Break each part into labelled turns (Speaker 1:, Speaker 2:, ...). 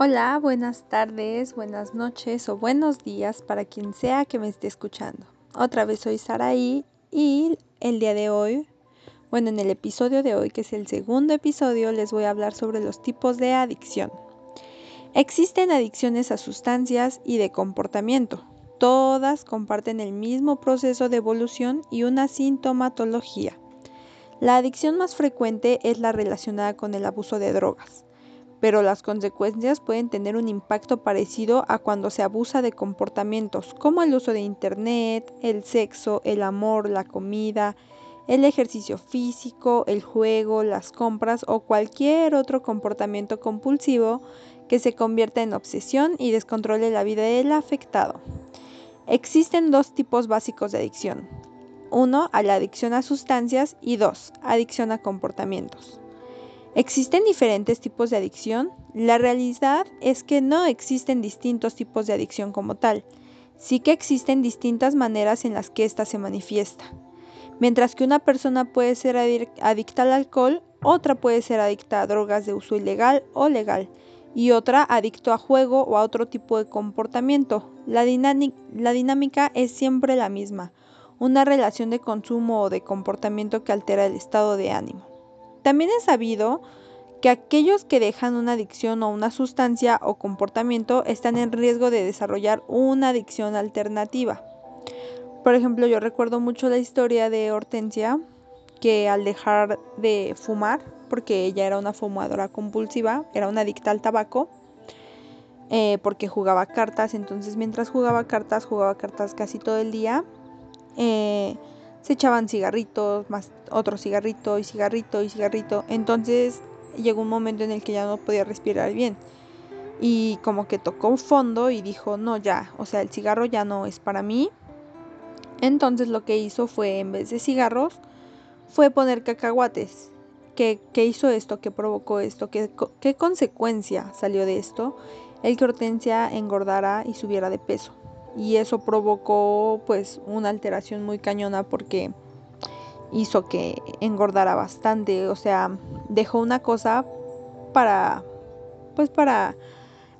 Speaker 1: Hola, buenas tardes, buenas noches o buenos días para quien sea que me esté escuchando. Otra vez soy Saraí y el día de hoy, bueno, en el episodio de hoy, que es el segundo episodio, les voy a hablar sobre los tipos de adicción. Existen adicciones a sustancias y de comportamiento. Todas comparten el mismo proceso de evolución y una sintomatología. La adicción más frecuente es la relacionada con el abuso de drogas pero las consecuencias pueden tener un impacto parecido a cuando se abusa de comportamientos como el uso de Internet, el sexo, el amor, la comida, el ejercicio físico, el juego, las compras o cualquier otro comportamiento compulsivo que se convierta en obsesión y descontrole la vida del afectado. Existen dos tipos básicos de adicción. Uno, a la adicción a sustancias y dos, adicción a comportamientos. ¿Existen diferentes tipos de adicción? La realidad es que no existen distintos tipos de adicción como tal, sí que existen distintas maneras en las que ésta se manifiesta. Mientras que una persona puede ser adicta al alcohol, otra puede ser adicta a drogas de uso ilegal o legal, y otra adicto a juego o a otro tipo de comportamiento. La, la dinámica es siempre la misma, una relación de consumo o de comportamiento que altera el estado de ánimo. También es sabido que aquellos que dejan una adicción o una sustancia o comportamiento están en riesgo de desarrollar una adicción alternativa. Por ejemplo, yo recuerdo mucho la historia de Hortensia, que al dejar de fumar, porque ella era una fumadora compulsiva, era una adicta al tabaco, eh, porque jugaba cartas, entonces mientras jugaba cartas, jugaba cartas casi todo el día. Eh, se echaban cigarritos, más otro cigarrito y cigarrito y cigarrito. Entonces llegó un momento en el que ya no podía respirar bien. Y como que tocó fondo y dijo, no, ya, o sea, el cigarro ya no es para mí. Entonces lo que hizo fue, en vez de cigarros, fue poner cacahuates. ¿Qué, qué hizo esto? ¿Qué provocó esto? ¿Qué, ¿Qué consecuencia salió de esto? El que Hortensia engordara y subiera de peso y eso provocó pues una alteración muy cañona porque hizo que engordara bastante, o sea, dejó una cosa para pues para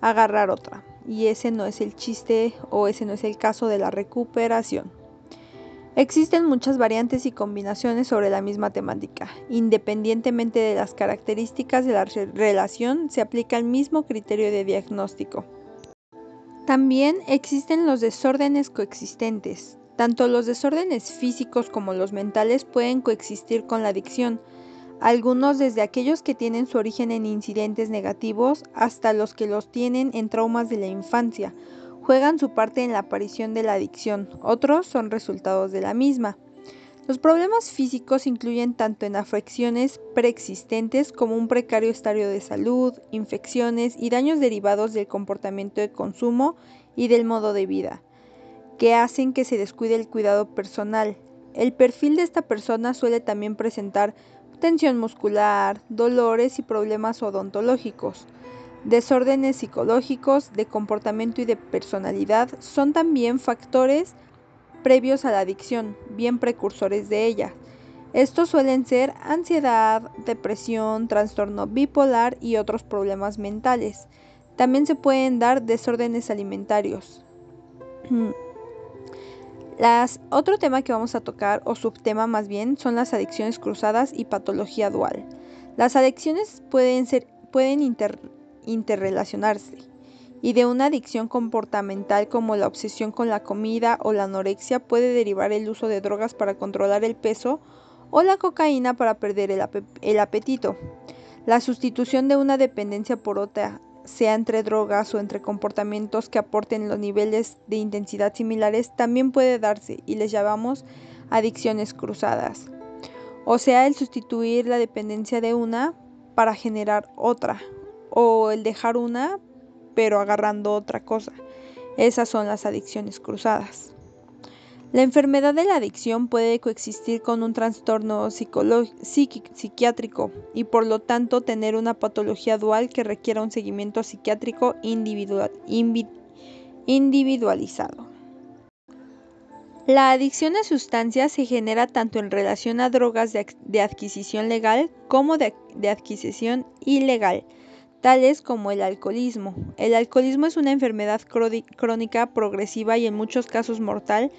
Speaker 1: agarrar otra y ese no es el chiste o ese no es el caso de la recuperación. Existen muchas variantes y combinaciones sobre la misma temática. Independientemente de las características de la relación, se aplica el mismo criterio de diagnóstico. También existen los desórdenes coexistentes. Tanto los desórdenes físicos como los mentales pueden coexistir con la adicción, algunos desde aquellos que tienen su origen en incidentes negativos hasta los que los tienen en traumas de la infancia. Juegan su parte en la aparición de la adicción, otros son resultados de la misma. Los problemas físicos incluyen tanto en afecciones preexistentes como un precario estado de salud, infecciones y daños derivados del comportamiento de consumo y del modo de vida, que hacen que se descuide el cuidado personal. El perfil de esta persona suele también presentar tensión muscular, dolores y problemas odontológicos. Desórdenes psicológicos, de comportamiento y de personalidad son también factores previos a la adicción, bien precursores de ella. Estos suelen ser ansiedad, depresión, trastorno bipolar y otros problemas mentales. También se pueden dar desórdenes alimentarios. Las, otro tema que vamos a tocar, o subtema más bien, son las adicciones cruzadas y patología dual. Las adicciones pueden, ser, pueden interrelacionarse y de una adicción comportamental como la obsesión con la comida o la anorexia puede derivar el uso de drogas para controlar el peso o la cocaína para perder el, apetito. La sustitución de una dependencia por otra, sea entre drogas o entre comportamientos que aporten los niveles de intensidad similares, también puede darse y les llamamos adicciones cruzadas. O sea, el sustituir la dependencia de una para generar otra, o el dejar una pero agarrando otra cosa. Esas son las adicciones cruzadas. La enfermedad de la adicción puede coexistir con un trastorno psiquiátrico y por lo tanto tener una patología dual que requiera un seguimiento psiquiátrico individualizado. La adicción a sustancias se genera tanto en relación a drogas de, adquisición legal como de adquisición ilegal tales como el alcoholismo. El alcoholismo es una enfermedad crónica, progresiva y en muchos casos mortal,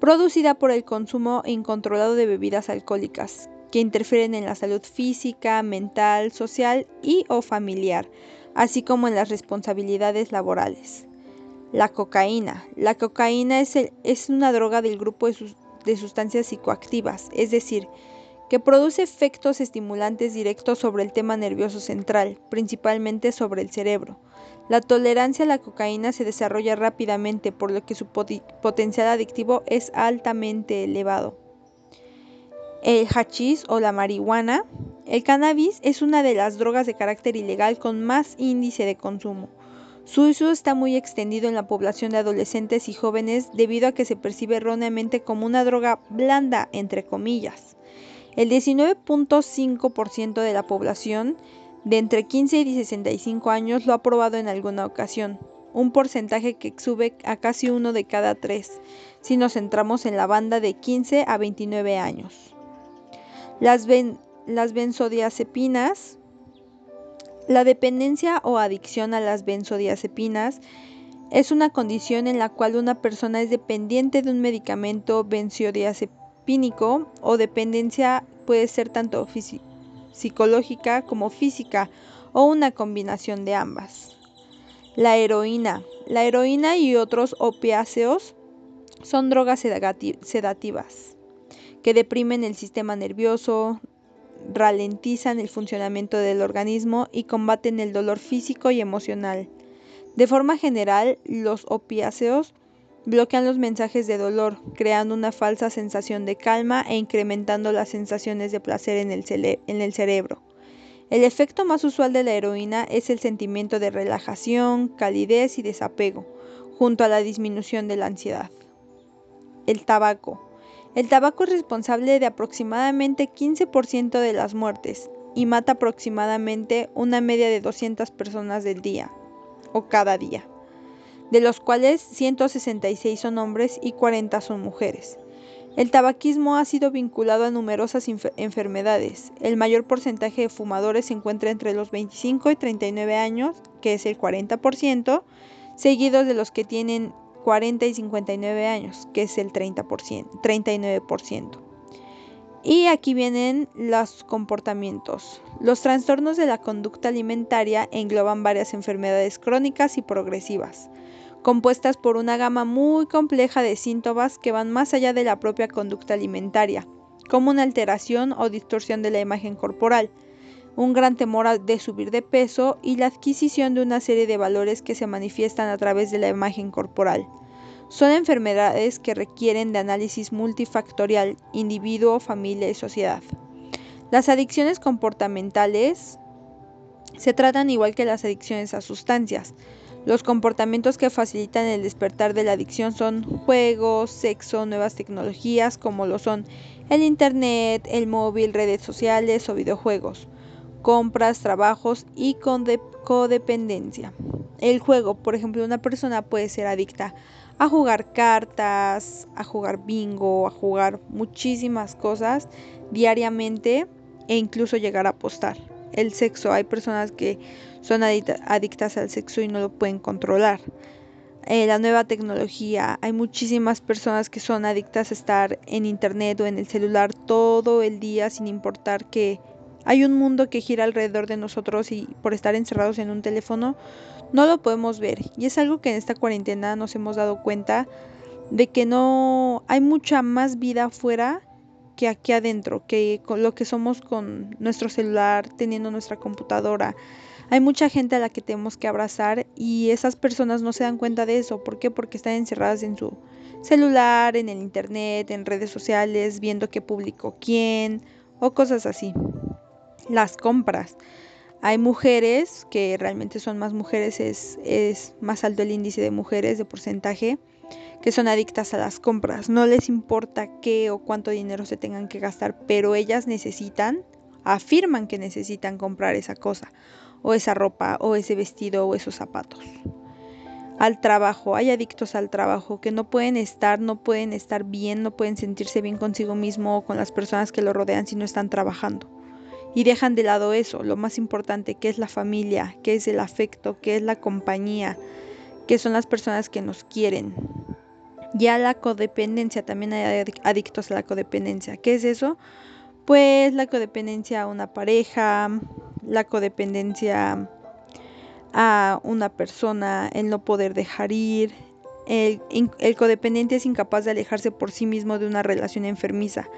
Speaker 1: producida por el consumo incontrolado de bebidas alcohólicas, que interfieren en la salud física, mental, social y o familiar, así como en las responsabilidades laborales. La cocaína. La cocaína es, una droga del grupo de sustancias psicoactivas, es decir, que produce efectos estimulantes directos sobre el tema nervioso central, principalmente sobre el cerebro. La tolerancia a la cocaína se desarrolla rápidamente, por lo que su potencial adictivo es altamente elevado. El hachís o la marihuana. El cannabis es una de las drogas de carácter ilegal con más índice de consumo. Su uso está muy extendido en la población de adolescentes y jóvenes debido a que se percibe erróneamente como una droga blanda, entre comillas. El 19.5% de la población de entre 15 y 65 años lo ha probado en alguna ocasión, un porcentaje que sube a casi uno de cada tres si nos centramos en la banda de 15 a 29 años. Las, benzodiazepinas, la dependencia o adicción a las benzodiazepinas es una condición en la cual una persona es dependiente de un medicamento benzodiazepínico o dependencia puede ser tanto psicológica como física o una combinación de ambas. La heroína. La heroína y otros opiáceos son drogas sedativas que deprimen el sistema nervioso, ralentizan el funcionamiento del organismo y combaten el dolor físico y emocional. De forma general, los opiáceos bloquean los mensajes de dolor, creando una falsa sensación de calma e incrementando las sensaciones de placer en el, cerebro. El efecto más usual de la heroína es el sentimiento de relajación, calidez y desapego, junto a la disminución de la ansiedad. El tabaco. El tabaco es responsable de aproximadamente 15% de las muertes y mata aproximadamente una media de 200 personas del día o cada día de los cuales 166 son hombres y 40 son mujeres. El tabaquismo ha sido vinculado a numerosas enfermedades. El mayor porcentaje de fumadores se encuentra entre los 25 y 39 años, que es el 40%, seguidos de los que tienen 40 y 59 años, que es el 30%, 39%. Y aquí vienen los comportamientos. Los trastornos de la conducta alimentaria engloban varias enfermedades crónicas y progresivas compuestas por una gama muy compleja de síntomas que van más allá de la propia conducta alimentaria, como una alteración o distorsión de la imagen corporal, un gran temor de subir de peso y la adquisición de una serie de valores que se manifiestan a través de la imagen corporal. Son enfermedades que requieren de análisis multifactorial, individuo, familia y sociedad. Las adicciones comportamentales se tratan igual que las adicciones a sustancias, los comportamientos que facilitan el despertar de la adicción son juegos, sexo, nuevas tecnologías como lo son el Internet, el móvil, redes sociales o videojuegos, compras, trabajos y codependencia. El juego, por ejemplo, una persona puede ser adicta a jugar cartas, a jugar bingo, a jugar muchísimas cosas diariamente e incluso llegar a apostar el sexo. Hay personas que son adictas al sexo y no lo pueden controlar. Eh, la nueva tecnología, hay muchísimas personas que son adictas a estar en internet o en el celular todo el día sin importar que hay un mundo que gira alrededor de nosotros y por estar encerrados en un teléfono no lo podemos ver. Y es algo que en esta cuarentena nos hemos dado cuenta de que no hay mucha más vida afuera que aquí adentro, que con lo que somos con nuestro celular, teniendo nuestra computadora. Hay mucha gente a la que tenemos que abrazar y esas personas no se dan cuenta de eso. ¿Por qué? Porque están encerradas en su celular, en el internet, en redes sociales, viendo qué publicó quién o cosas así. Las compras. Hay mujeres que realmente son más mujeres, es, es más alto el índice de mujeres de porcentaje que son adictas a las compras. No les importa qué o cuánto dinero se tengan que gastar, pero ellas necesitan, afirman que necesitan comprar esa cosa, o esa ropa, o ese vestido, o esos zapatos. Al trabajo, hay adictos al trabajo que no pueden estar, no pueden estar bien, no pueden sentirse bien consigo mismo o con las personas que lo rodean si no están trabajando. y dejan de lado eso, lo más importante, que es la familia, que es el afecto, que es la compañía, que son las personas que nos quieren. Ya la codependencia, también hay adictos a la codependencia. ¿Qué es eso? Pues la codependencia a una pareja, la codependencia a una persona, el no poder dejar ir. El, el codependiente es incapaz de alejarse por sí mismo de una relación enfermiza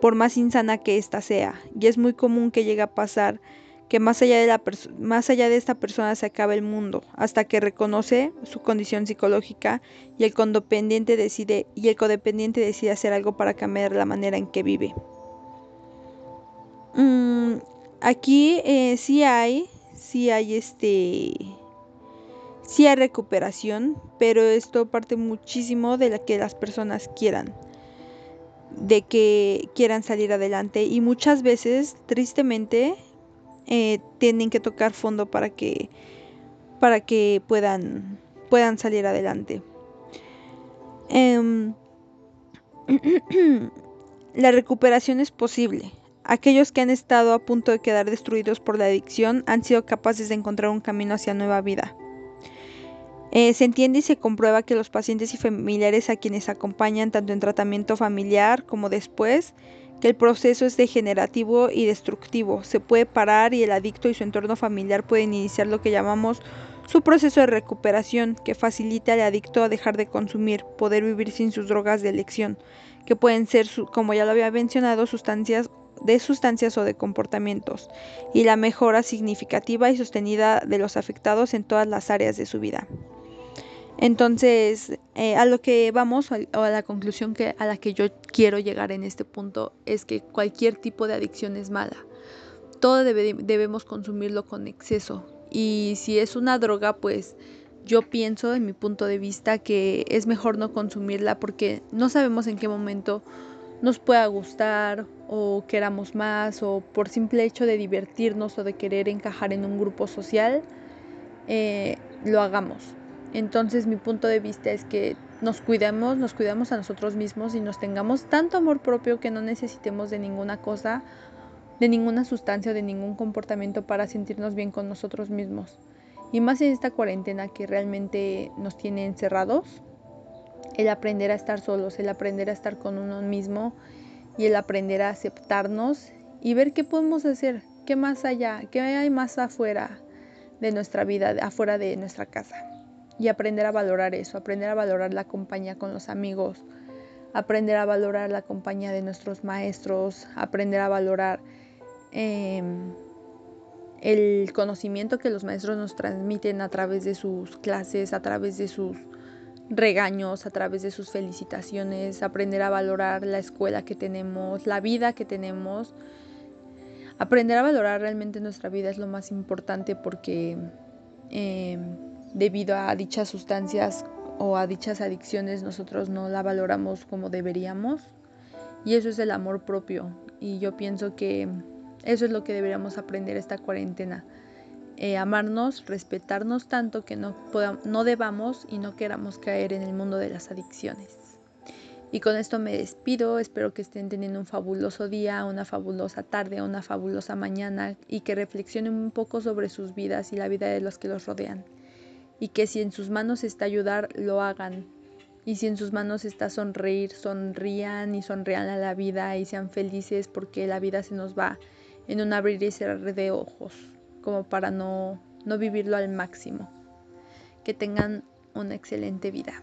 Speaker 1: por más insana que ésta sea. Y es muy común que llegue a pasar que más allá, de la más allá de esta persona se acaba el mundo, hasta que reconoce su condición psicológica y el codependiente decide, y el codependiente decide hacer algo para cambiar la manera en que vive. Mm, aquí eh, sí hay, sí hay este, sí hay recuperación, pero esto parte muchísimo de la que las personas quieran de que quieran salir adelante y muchas veces tristemente eh, tienen que tocar fondo para que para que puedan puedan salir adelante. Em, la recuperación es posible. Aquellos que han estado a punto de quedar destruidos por la adicción han sido capaces de encontrar un camino hacia nueva vida. Eh, se entiende y se comprueba que los pacientes y familiares a quienes acompañan tanto en tratamiento familiar como después, que el proceso es degenerativo y destructivo. Se puede parar y el adicto y su entorno familiar pueden iniciar lo que llamamos su proceso de recuperación, que facilita al adicto a dejar de consumir, poder vivir sin sus drogas de elección, que pueden ser, como ya lo había mencionado, sustancias de sustancias o de comportamientos, y la mejora significativa y sostenida de los afectados en todas las áreas de su vida. Entonces, eh, a lo que vamos, o a la conclusión que, a la que yo quiero llegar en este punto, es que cualquier tipo de adicción es mala. Todo debemos consumirlo con exceso. Y si es una droga, pues yo pienso, en mi punto de vista, que es mejor no consumirla porque no sabemos en qué momento nos pueda gustar o queramos más o por simple hecho de divertirnos o de querer encajar en un grupo social, eh, lo hagamos. Entonces mi punto de vista es que nos cuidemos, nos cuidamos a nosotros mismos y nos tengamos tanto amor propio que no necesitemos de ninguna cosa, de ninguna sustancia o de ningún comportamiento para sentirnos bien con nosotros mismos. Y más en esta cuarentena que realmente nos tiene encerrados, el aprender a estar solos, el aprender a estar con uno mismo y el aprender a aceptarnos y ver qué podemos hacer, qué más allá, qué hay más afuera de nuestra vida, afuera de nuestra casa y aprender a valorar eso, aprender a valorar la compañía con los amigos, aprender a valorar la compañía de nuestros maestros, aprender a valorar em, el conocimiento que los maestros nos transmiten a través de sus clases, a través de sus regaños, a través de sus felicitaciones, aprender a valorar la escuela que tenemos, la vida que tenemos. Aprender a valorar realmente nuestra vida es lo más importante porque em, debido a dichas sustancias o a dichas adicciones nosotros no la valoramos como deberíamos y eso es el amor propio y yo pienso que eso es lo que deberíamos aprender esta cuarentena. Eh, amarnos, respetarnos tanto que no, no debamos y no queramos caer en el mundo de las adicciones. Y con esto me despido, espero que estén teniendo un fabuloso día, una fabulosa tarde, una fabulosa mañana y que reflexionen un poco sobre sus vidas y la vida de los que los rodean y que si en sus manos está ayudar, lo hagan. Y si en sus manos está sonreír, sonrían y sonrían a la vida y sean felices porque la vida se nos va en un abrir y cerrar de ojos, como para no, no vivirlo al máximo. Que tengan una excelente vida.